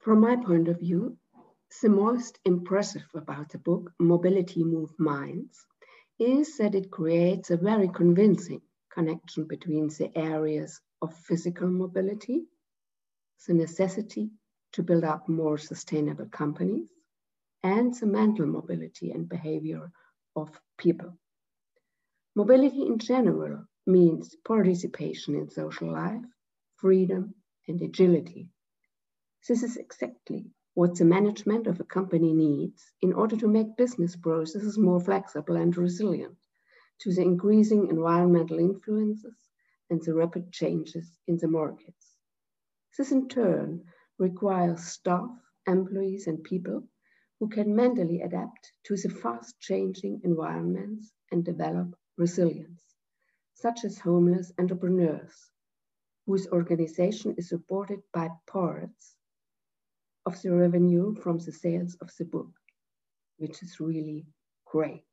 From my point of view, the most impressive about the book, Mobility Move Minds, is that it creates a very convincing connection between the areas of physical mobility, the necessity to build up more sustainable companies, and the mental mobility and behavior of people. Mobility in general means participation in social life, freedom, and agility. This is exactly what the management of a company needs in order to make business processes more flexible and resilient to the increasing environmental influences and the rapid changes in the markets. This in turn requires staff, employees, and people who can mentally adapt to the fast changing environments and develop resilience, such as homeless entrepreneurs, whose organization is supported by parts of the revenue from the sales of the book, which is really great.